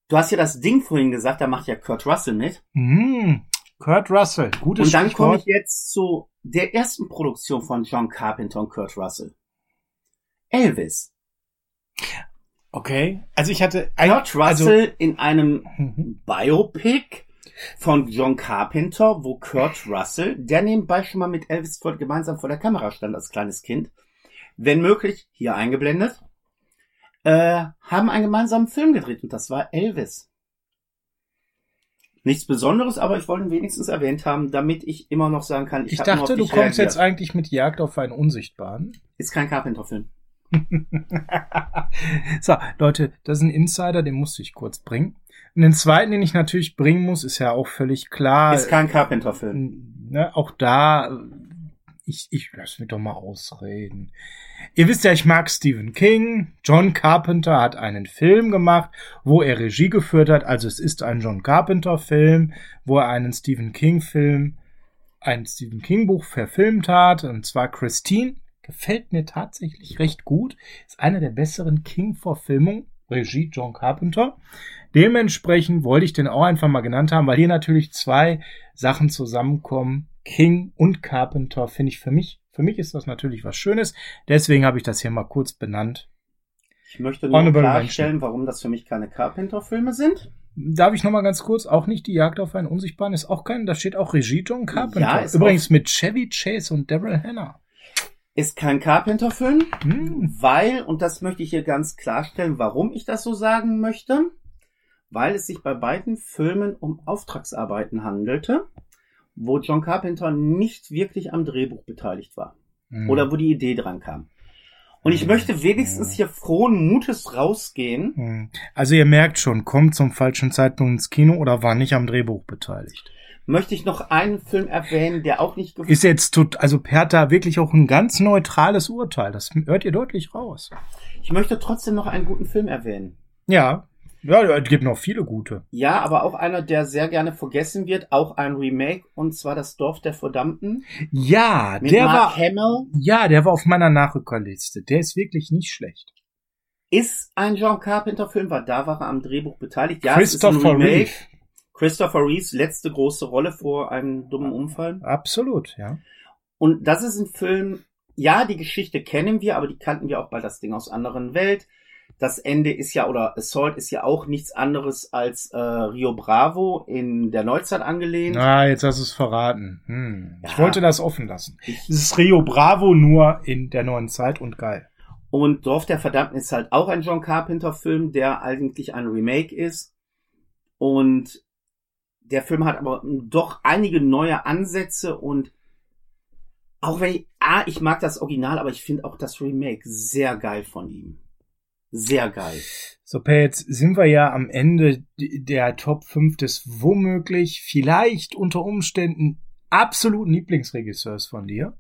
du hast ja das Ding vorhin gesagt, da macht ja Kurt Russell mit. Hm, Kurt Russell, gutes Und dann komme Stichwort. ich jetzt zu der ersten Produktion von John Carpenter und Kurt Russell. Elvis. Okay, also ich hatte Kurt also, Russell in einem Mhm. Biopic von John Carpenter, wo Kurt Russell, der nebenbei schon mal mit Elvis Ford gemeinsam vor der Kamera stand als kleines Kind, wenn möglich, hier eingeblendet, äh, haben einen gemeinsamen Film gedreht und das war Elvis. Nichts Besonderes, aber ich wollte ihn wenigstens erwähnt haben, damit ich immer noch sagen kann, ich, ich dachte, du kommst reagiert. jetzt eigentlich mit Jagd auf einen Unsichtbaren. Ist kein Carpenter-Film. <laughs> so, Leute, das ist ein Insider, den musste ich kurz bringen. Und den zweiten, den ich natürlich bringen muss, ist ja auch völlig klar. Ist kein Carpenter-Film. ne, auch da, ich, ich lass mich doch mal ausreden. Ihr wisst ja, ich mag Stephen King. John Carpenter hat einen Film gemacht, wo er Regie geführt hat. Also es ist ein John Carpenter Film, wo er einen Stephen King Film, ein Stephen King Buch verfilmt hat. Und zwar Christine. Gefällt mir tatsächlich recht gut. Ist eine der besseren King-Verfilmungen. Regie John Carpenter. Dementsprechend wollte ich den auch einfach mal genannt haben, weil hier natürlich zwei Sachen zusammenkommen. King und Carpenter finde ich für mich, für mich ist das natürlich was Schönes. Deswegen habe ich das hier mal kurz benannt. Ich möchte nur Honorable klarstellen, warum das für mich keine Carpenter-Filme sind. Darf ich noch mal ganz kurz, auch nicht die Jagd auf einen Unsichtbaren ist auch kein, da steht auch Regie John Carpenter. Ja, ist Übrigens mit Chevy Chase und Daryl Hannah. Ist kein Carpenter-Film, Hm. weil, und das möchte ich hier ganz klarstellen, warum ich das so sagen möchte, weil es sich bei beiden Filmen um Auftragsarbeiten handelte, wo John Carpenter nicht wirklich am Drehbuch beteiligt war. Hm. Oder wo die Idee dran kam. Und ich Hm. möchte wenigstens hier frohen Mutes rausgehen. Hm. Also ihr merkt schon, kommt zum falschen Zeitpunkt ins Kino oder war nicht am Drehbuch beteiligt. Möchte ich noch einen Film erwähnen, der auch nicht Ist jetzt tut, also Perta wirklich auch ein ganz neutrales Urteil. Das hört ihr deutlich raus. Ich möchte trotzdem noch einen guten Film erwähnen. Ja. Ja, es gibt noch viele gute. Ja, aber auch einer, der sehr gerne vergessen wird, auch ein Remake, und zwar das Dorf der Verdammten Ja, der Mark war, Hamill. ja, der war auf meiner Nachrückerliste. Der ist wirklich nicht schlecht. Ist ein John Carpenter Film, weil da war er am Drehbuch beteiligt. Ja, es ist ein Christopher. Reeve. Christopher Reeves letzte große Rolle vor einem dummen Unfall. Absolut, ja. Und das ist ein Film, ja, die Geschichte kennen wir, aber die kannten wir auch bei das Ding aus anderen Welt. Das Ende ist ja, oder Assault ist ja auch nichts anderes als äh, Rio Bravo in der Neuzeit angelehnt. Ah, jetzt hast du es verraten. Hm. Ja. Ich wollte das offen lassen. Es ist Rio Bravo nur in der neuen Zeit und geil. Und Dorf der Verdammten ist halt auch ein John Carpenter-Film, der eigentlich ein Remake ist. Und der Film hat aber doch einige neue Ansätze und auch wenn ich, ah, ich mag das Original, aber ich finde auch das Remake sehr geil von ihm. Sehr geil. So, Per, jetzt sind wir ja am Ende der Top 5 des womöglich, vielleicht unter Umständen absoluten Lieblingsregisseurs von dir.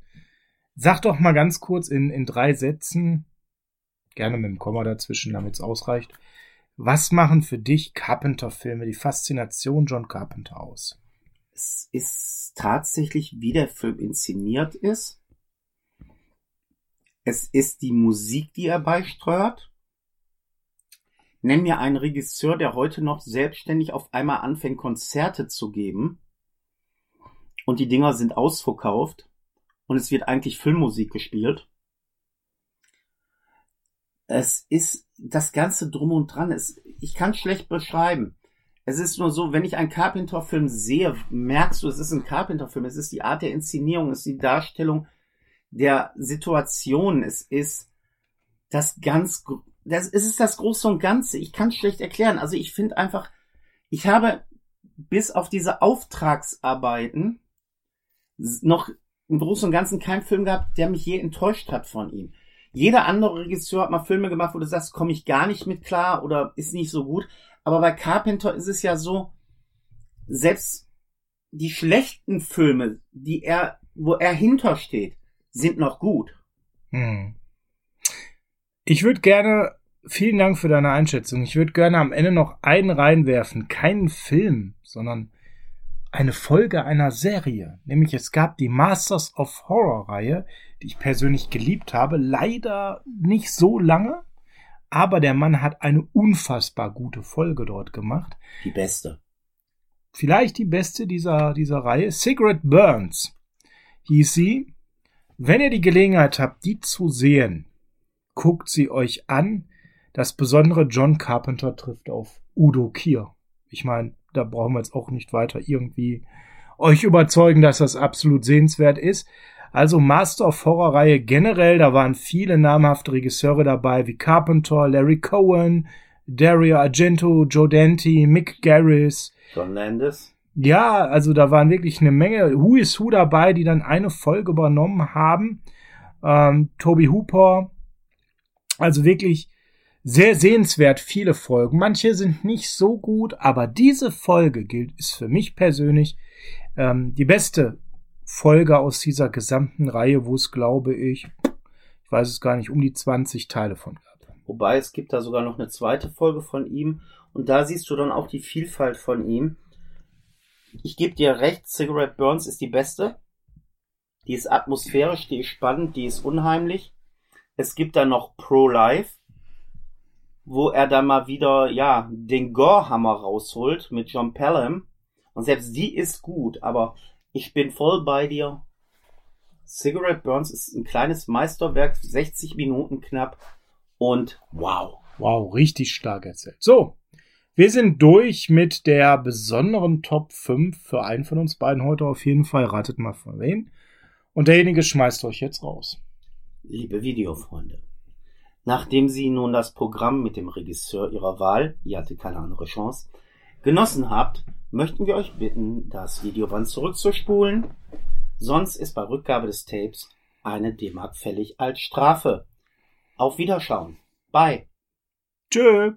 Sag doch mal ganz kurz in, in drei Sätzen, gerne mit dem Komma dazwischen, damit es ausreicht. Was machen für dich Carpenter-Filme, die Faszination John Carpenter aus? Es ist tatsächlich, wie der Film inszeniert ist. Es ist die Musik, die er beisteuert. Nenn mir einen Regisseur, der heute noch selbstständig auf einmal anfängt, Konzerte zu geben. Und die Dinger sind ausverkauft. Und es wird eigentlich Filmmusik gespielt. Es ist das Ganze drum und dran. Es, ich kann schlecht beschreiben. Es ist nur so, wenn ich einen Carpenter-Film sehe, merkst du, es ist ein Carpenter-Film. Es ist die Art der Inszenierung, es ist die Darstellung der Situation. Es ist das ganz, das, es ist das Große und Ganze. Ich kann schlecht erklären. Also ich finde einfach, ich habe bis auf diese Auftragsarbeiten noch im Großen und Ganzen keinen Film gehabt, der mich je enttäuscht hat von ihm. Jeder andere Regisseur hat mal Filme gemacht, wo du sagst, komme ich gar nicht mit klar oder ist nicht so gut. Aber bei Carpenter ist es ja so, selbst die schlechten Filme, die er, wo er hintersteht, sind noch gut. Hm. Ich würde gerne, vielen Dank für deine Einschätzung. Ich würde gerne am Ende noch einen reinwerfen. Keinen Film, sondern eine Folge einer Serie. Nämlich es gab die Masters of Horror Reihe, die ich persönlich geliebt habe. Leider nicht so lange. Aber der Mann hat eine unfassbar gute Folge dort gemacht. Die beste. Vielleicht die beste dieser, dieser Reihe. Cigarette Burns hieß sie. Wenn ihr die Gelegenheit habt, die zu sehen, guckt sie euch an. Das besondere John Carpenter trifft auf Udo Kier. Ich meine, da brauchen wir jetzt auch nicht weiter irgendwie euch überzeugen, dass das absolut sehenswert ist. Also Master of Horror Reihe generell, da waren viele namhafte Regisseure dabei, wie Carpenter, Larry Cohen, Dario Argento, Joe Dante, Mick Garris. John Landis. Ja, also da waren wirklich eine Menge Who is Who dabei, die dann eine Folge übernommen haben. Ähm, Toby Hooper. Also wirklich sehr sehenswert viele Folgen. Manche sind nicht so gut, aber diese Folge gilt, ist für mich persönlich ähm, die beste Folge aus dieser gesamten Reihe, wo es, glaube ich, ich weiß es gar nicht, um die 20 Teile von gab. Wobei es gibt da sogar noch eine zweite Folge von ihm und da siehst du dann auch die Vielfalt von ihm. Ich gebe dir recht, Cigarette Burns ist die beste. Die ist atmosphärisch, die ist spannend, die ist unheimlich. Es gibt dann noch Pro Life, wo er dann mal wieder, ja, den Gorehammer rausholt mit John Pelham. Und selbst die ist gut, aber ich bin voll bei dir. Cigarette Burns ist ein kleines Meisterwerk, 60 Minuten knapp. Und wow. Wow, richtig stark erzählt. So, wir sind durch mit der besonderen Top 5 für einen von uns beiden heute auf jeden Fall. Ratet mal von wen. Und derjenige schmeißt euch jetzt raus. Liebe Videofreunde, nachdem Sie nun das Programm mit dem Regisseur Ihrer Wahl, ihr hatte keine andere Chance, genossen habt, möchten wir euch bitten, das Videoband zurückzuspulen. Sonst ist bei Rückgabe des Tapes eine D-Mark fällig als Strafe. Auf Wiederschauen. Bye. Tschö.